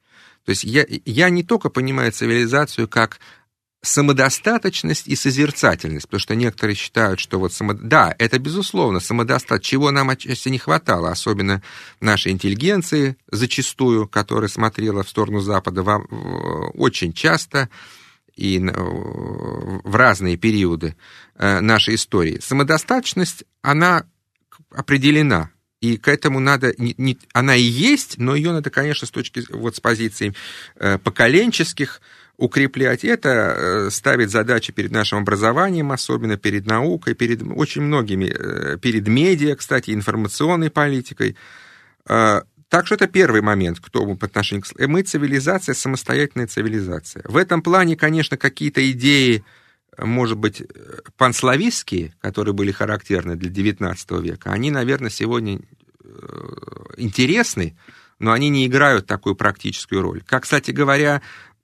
[SPEAKER 3] То есть я, я не только понимаю цивилизацию как самодостаточность и созерцательность, потому что некоторые считают, что вот само... да, это безусловно самодостат, чего нам отчасти не хватало, особенно нашей интеллигенции зачастую, которая смотрела в сторону Запада очень часто и в разные периоды э, нашей истории. Самодостаточность, она определена, и к этому надо, не, не, она и есть, но ее надо, конечно, с точки, вот с позиции э, поколенческих укреплять. Это э, ставит задачи перед нашим образованием, особенно перед наукой, перед очень многими, э, перед медиа, кстати, информационной политикой. Э, так что это первый момент, кто мы по отношению к... Мы цивилизация, самостоятельная цивилизация. В этом плане, конечно, какие-то идеи может быть, панславистские, которые были характерны для XIX века, они, наверное, сегодня э, интересны, но они не играют такую практическую роль. Как, кстати говоря,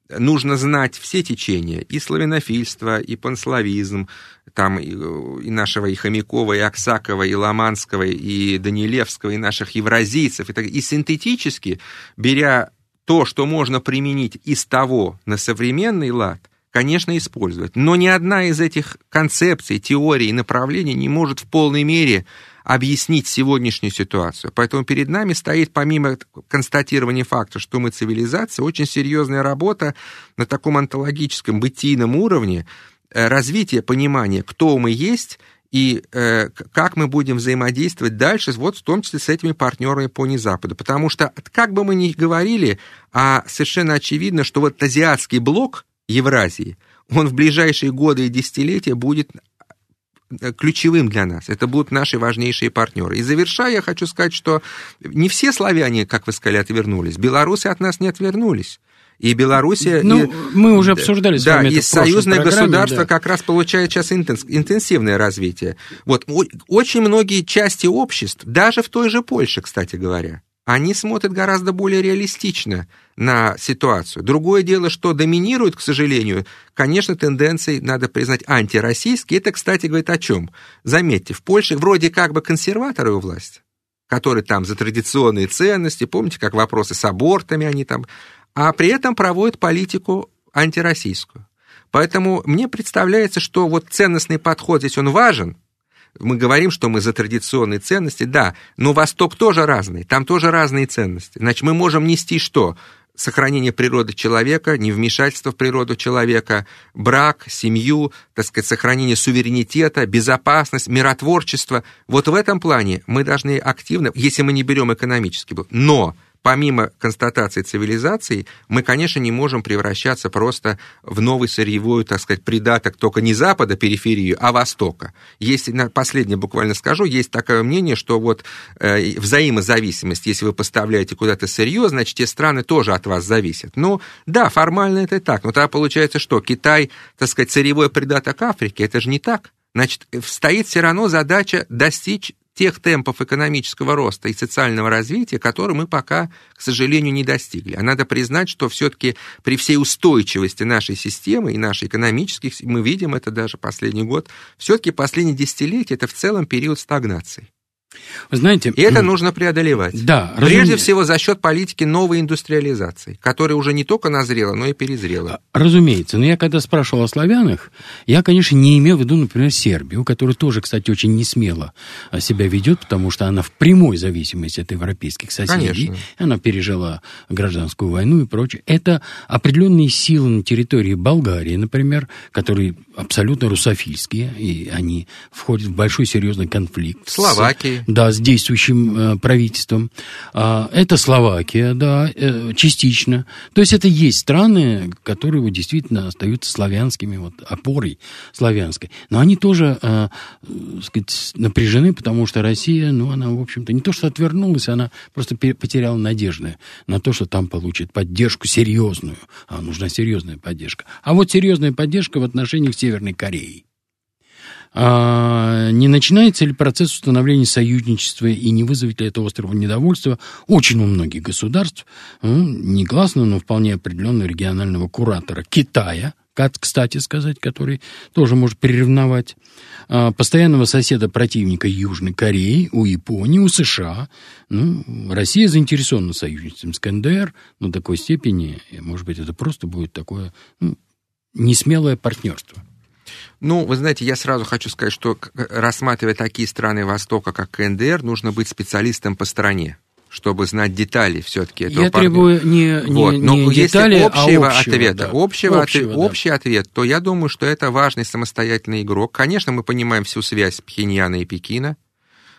[SPEAKER 3] нужно знать все течения, и славянофильство, и панславизм, там и, и нашего и Хомякова, и Аксакова, и Ломанского, и Данилевского, и наших евразийцев, и, так, и синтетически, беря то, что можно применить из того на современный лад, конечно, использовать. Но ни одна из этих концепций, теорий и направлений не может в полной мере объяснить сегодняшнюю ситуацию. Поэтому перед нами стоит, помимо констатирования факта, что мы цивилизация, очень серьезная работа на таком онтологическом, бытийном уровне, э, развитие понимания, кто мы есть и э, как мы будем взаимодействовать дальше, вот в том числе с этими партнерами по Западу. Потому что, как бы мы ни говорили, а совершенно очевидно, что вот азиатский блок, Евразии, он в ближайшие годы и десятилетия будет э, ключевым для нас. Это будут наши важнейшие партнеры. И завершая, я хочу сказать, что не все славяне, как вы сказали, отвернулись. Белорусы от нас не отвернулись. И Белоруссия...
[SPEAKER 2] Ну,
[SPEAKER 3] и,
[SPEAKER 2] мы уже обсуждали с
[SPEAKER 3] да,
[SPEAKER 2] вами
[SPEAKER 3] и союзное государство
[SPEAKER 2] да.
[SPEAKER 3] как раз получает сейчас интенсивное развитие. Вот, очень многие части обществ, даже в той же Польше, кстати говоря, они смотрят гораздо более реалистично на ситуацию. Другое дело, что доминирует, к сожалению, конечно, тенденции, надо признать, антироссийские. Это, кстати, говорит о чем? Заметьте, в Польше вроде как бы консерваторы у власти, которые там за традиционные ценности, помните, как вопросы с абортами они там, а при этом проводят политику антироссийскую. Поэтому мне представляется, что вот ценностный подход здесь он важен, мы говорим, что мы за традиционные ценности, да, но Восток тоже разный, там тоже разные ценности. Значит, мы можем нести что? Сохранение природы человека, невмешательство в природу человека, брак, семью, так сказать, сохранение суверенитета, безопасность, миротворчество. Вот в этом плане мы должны активно, если мы не берем экономический блок, но помимо констатации цивилизации, мы, конечно, не можем превращаться просто в новый сырьевой, так сказать, придаток только не Запада, периферию, а Востока. Есть, последнее буквально скажу, есть такое мнение, что вот э, взаимозависимость, если вы поставляете куда-то сырье, значит, те страны тоже от вас зависят. Ну, да, формально это так, но тогда получается что? Китай, так сказать, сырьевой придаток Африки, это же не так. Значит, стоит все равно задача достичь тех темпов экономического роста и социального развития, которые мы пока, к сожалению, не достигли. А надо признать, что все-таки при всей устойчивости нашей системы и нашей экономических, мы видим это даже последний год, все-таки последние десятилетия это в целом период стагнации.
[SPEAKER 2] Вы знаете...
[SPEAKER 3] И это нужно преодолевать.
[SPEAKER 2] Да.
[SPEAKER 3] Прежде разуме... всего за счет политики новой индустриализации, которая уже не только назрела, но и перезрела.
[SPEAKER 2] А, разумеется. Но я когда спрашивал о славянах, я, конечно, не имел в виду, например, Сербию, которая тоже, кстати, очень несмело себя ведет, потому что она в прямой зависимости от европейских соседей. Конечно. Она пережила гражданскую войну и прочее. Это определенные силы на территории Болгарии, например, которые абсолютно русофильские, и они входят в большой серьезный конфликт.
[SPEAKER 3] Словакии
[SPEAKER 2] да, с действующим э, правительством. А, это Словакия, да, э, частично. То есть это есть страны, которые вот, действительно остаются славянскими, вот опорой славянской. Но они тоже, э, сказать, напряжены, потому что Россия, ну, она, в общем-то, не то что отвернулась, она просто потеряла надежды на то, что там получит поддержку серьезную. А нужна серьезная поддержка. А вот серьезная поддержка в отношениях Северной Кореи. А не начинается ли процесс установления союзничества и не вызовет ли это острого недовольства очень у многих государств, ну, негласно, но вполне определенного регионального куратора Китая, кстати сказать, который тоже может приревновать, а, постоянного соседа противника Южной Кореи, у Японии, у США. Ну, Россия заинтересована союзничеством с КНДР, но до такой степени, может быть, это просто будет такое ну, несмелое партнерство.
[SPEAKER 3] Ну, вы знаете, я сразу хочу сказать, что рассматривая такие страны Востока, как КНДР, нужно быть специалистом по стране чтобы знать детали все-таки этого
[SPEAKER 2] Я партнера. требую не, не, вот. Но не
[SPEAKER 3] если
[SPEAKER 2] детали,
[SPEAKER 3] а общего
[SPEAKER 2] а
[SPEAKER 3] общего, ответа, да. общего, общего, от, да. общий ответ, то я думаю, что это важный самостоятельный игрок. Конечно, мы понимаем всю связь Пхеньяна и Пекина.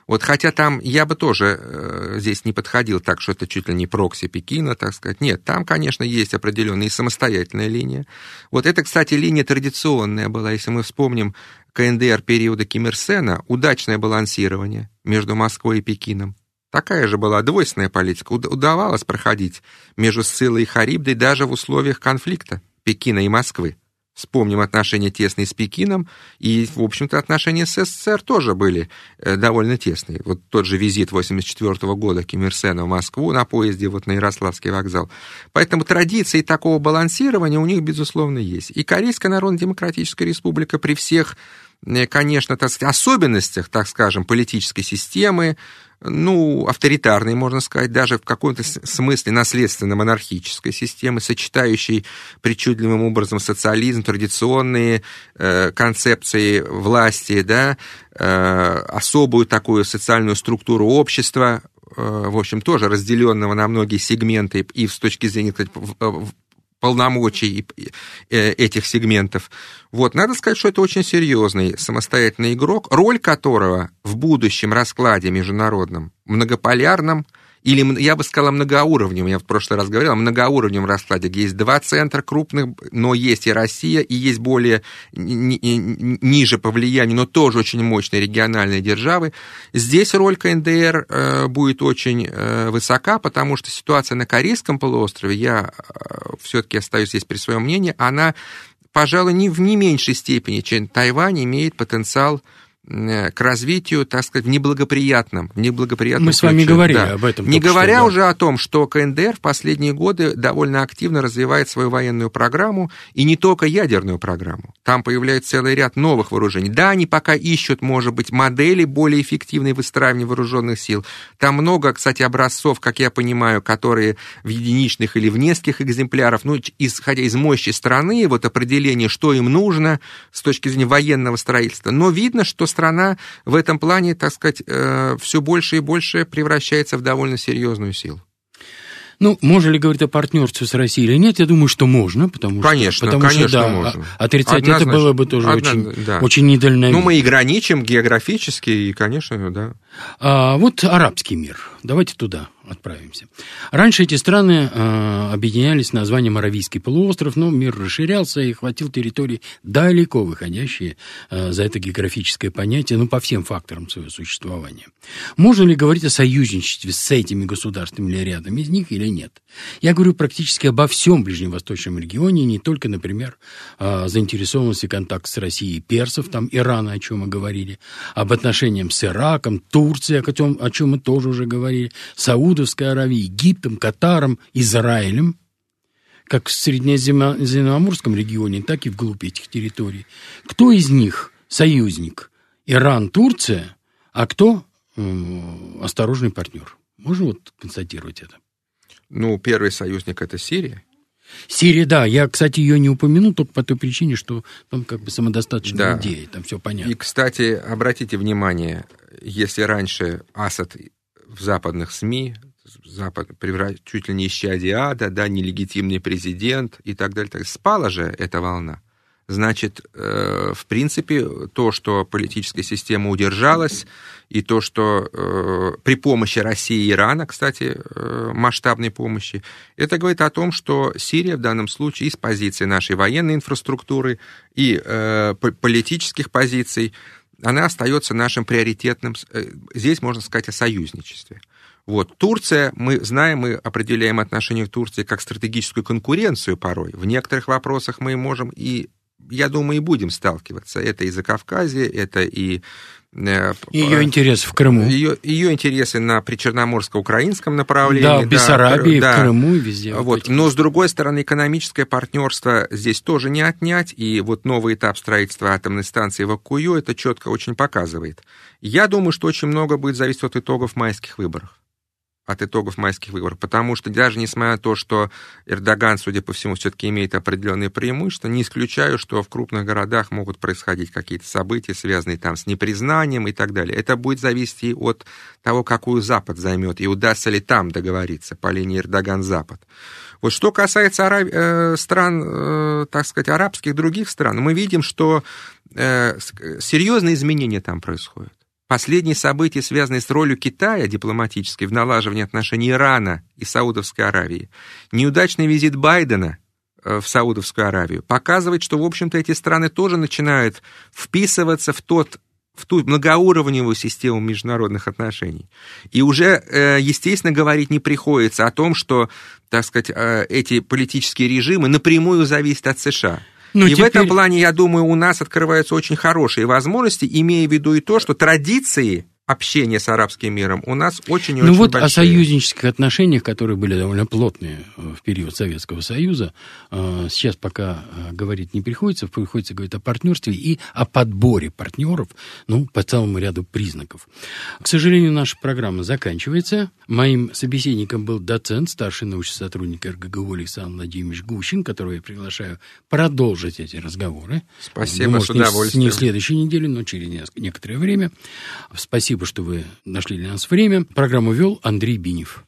[SPEAKER 3] Вот хотя там я бы тоже э, здесь не подходил так, что это чуть ли не прокси Пекина, так сказать. Нет, там, конечно, есть определенная самостоятельная линия. Вот это, кстати, линия традиционная была, если мы вспомним КНДР периода Ким Ир Сена, удачное балансирование между Москвой и Пекином. Такая же была двойственная политика. Удавалось проходить между Сцилой и Харибдой даже в условиях конфликта Пекина и Москвы. Вспомним отношения тесные с Пекином, и, в общем-то, отношения с СССР тоже были э, довольно тесные. Вот тот же визит 84 года Ким Ир Сена в Москву на поезде вот на Ярославский вокзал. Поэтому традиции такого балансирования у них, безусловно, есть. И Корейская Народно-Демократическая Республика при всех конечно, особенностях, так скажем, политической системы, ну, авторитарной, можно сказать, даже в каком-то смысле наследственно-монархической системы, сочетающей причудливым образом социализм, традиционные э, концепции власти, да, э, особую такую социальную структуру общества, э, в общем, тоже разделенного на многие сегменты и с точки зрения кстати, полномочий э, этих сегментов. Вот, надо сказать, что это очень серьезный самостоятельный игрок, роль которого в будущем раскладе международном, многополярном, или, я бы сказала, многоуровневым, я в прошлый раз говорил, о многоуровневом раскладе, где есть два центра крупных, но есть и Россия, и есть более ни, ни, ниже по влиянию, но тоже очень мощные региональные державы. Здесь роль КНДР э, будет очень э, высока, потому что ситуация на Корейском полуострове, я э, все-таки остаюсь здесь при своем мнении, она, пожалуй, не в не меньшей степени, чем Тайвань, имеет потенциал к развитию, так сказать, в неблагоприятном, в неблагоприятном
[SPEAKER 2] Мы с вами говорили да. об этом.
[SPEAKER 3] Не говоря что, да. уже о том, что КНДР в последние годы довольно активно развивает свою военную программу, и не только ядерную программу. Там появляется целый ряд новых вооружений. Да, они пока ищут, может быть, модели более эффективной выстраивания вооруженных сил. Там много, кстати, образцов, как я понимаю, которые в единичных или в нескольких экземпляров, ну, исходя из мощи страны, вот определение, что им нужно с точки зрения военного строительства. Но видно, что страна в этом плане, так сказать, э, все больше и больше превращается в довольно серьезную силу.
[SPEAKER 2] Ну, можно ли говорить о партнерстве с Россией или нет? Я думаю, что можно, потому
[SPEAKER 3] конечно,
[SPEAKER 2] что, потому
[SPEAKER 3] конечно,
[SPEAKER 2] что да,
[SPEAKER 3] можно.
[SPEAKER 2] отрицать Однозначно. это было бы тоже Одна, очень, да. очень недальновидно.
[SPEAKER 3] Ну, мы и граничим географически, и, конечно, да.
[SPEAKER 2] А, вот арабский мир. Давайте туда отправимся. Раньше эти страны э, объединялись названием Аравийский полуостров, но мир расширялся и хватил территории далеко выходящие э, за это географическое понятие, ну, по всем факторам своего существования. Можно ли говорить о союзничестве с этими государствами или рядом из них, или нет? Я говорю практически обо всем ближневосточном регионе, не только, например, э, заинтересованности контакт с Россией персов, там Ирана, о чем мы говорили, об отношениях с Ираком, Турцией, о чем, о чем мы тоже уже говорили, Сауд Саудовской Аравией, Египтом, Катаром, Израилем, как в Среднеземноморском регионе, так и вглубь этих территорий. Кто из них союзник? Иран, Турция, а кто э, осторожный партнер? Можно вот констатировать это?
[SPEAKER 3] Ну, первый союзник это Сирия.
[SPEAKER 2] Сирия, да. Я, кстати, ее не упомяну только по той причине, что там как бы самодостаточная да. идея, там все понятно.
[SPEAKER 3] И, кстати, обратите внимание, если раньше Асад в западных СМИ, Запад чуть ли не исчадие ада, да, нелегитимный президент и так далее. Так, спала же эта волна. Значит, э, в принципе, то, что политическая система удержалась, и то, что э, при помощи России и Ирана, кстати, э, масштабной помощи, это говорит о том, что Сирия в данном случае из позиции нашей военной инфраструктуры и политических позиций она остается нашим приоритетным. Здесь можно сказать о союзничестве. Вот. Турция, мы знаем, мы определяем отношение к Турции как стратегическую конкуренцию порой. В некоторых вопросах мы можем и, я думаю, и будем сталкиваться. Это и Закавказье, это и
[SPEAKER 2] Э, ее интересы в Крыму.
[SPEAKER 3] Ее, ее интересы на причерноморско-украинском направлении.
[SPEAKER 2] Да, в Бессарабии, да, в Крыму и везде.
[SPEAKER 3] Вот. Но, с другой стороны, экономическое партнерство здесь тоже не отнять. И вот новый этап строительства атомной станции в Акую это четко очень показывает. Я думаю, что очень много будет зависеть от итогов майских выборов от итогов майских выборов. Потому что даже несмотря на то, что Эрдоган, судя по всему, все-таки имеет определенные преимущества, не исключаю, что в крупных городах могут происходить какие-то события, связанные там с непризнанием и так далее. Это будет зависеть и от того, какую Запад займет, и удастся ли там договориться по линии Эрдоган-Запад. Вот что касается араб... э, стран, э, так сказать, арабских других стран, мы видим, что э, серьезные изменения там происходят. Последние события, связанные с ролью Китая дипломатической в налаживании отношений Ирана и Саудовской Аравии, неудачный визит Байдена э, в Саудовскую Аравию, показывает, что, в общем-то, эти страны тоже начинают вписываться в тот в ту многоуровневую систему международных отношений. И уже, э, естественно, говорить не приходится о том, что, так сказать, э, эти политические режимы напрямую зависят от США. Ну, и теперь... в этом плане, я думаю, у нас открываются очень хорошие возможности, имея в виду и то, что традиции общения с арабским миром у нас очень и
[SPEAKER 2] ну
[SPEAKER 3] очень
[SPEAKER 2] вот
[SPEAKER 3] большие.
[SPEAKER 2] о союзнических отношениях, которые были довольно плотные э, в период Советского Союза, э, сейчас пока э, говорить не приходится, приходится говорить о партнерстве и о подборе партнеров, ну, по целому ряду признаков. К сожалению, наша программа заканчивается. Моим собеседником был доцент, старший научный сотрудник РГГУ Александр Владимирович Гущин, которого я приглашаю продолжить эти разговоры.
[SPEAKER 3] Спасибо, Может, с удовольствием.
[SPEAKER 2] Не в следующей неделе, но через некоторое время. Спасибо Спасибо, что вы нашли для нас время. Программу вел Андрей Бинев.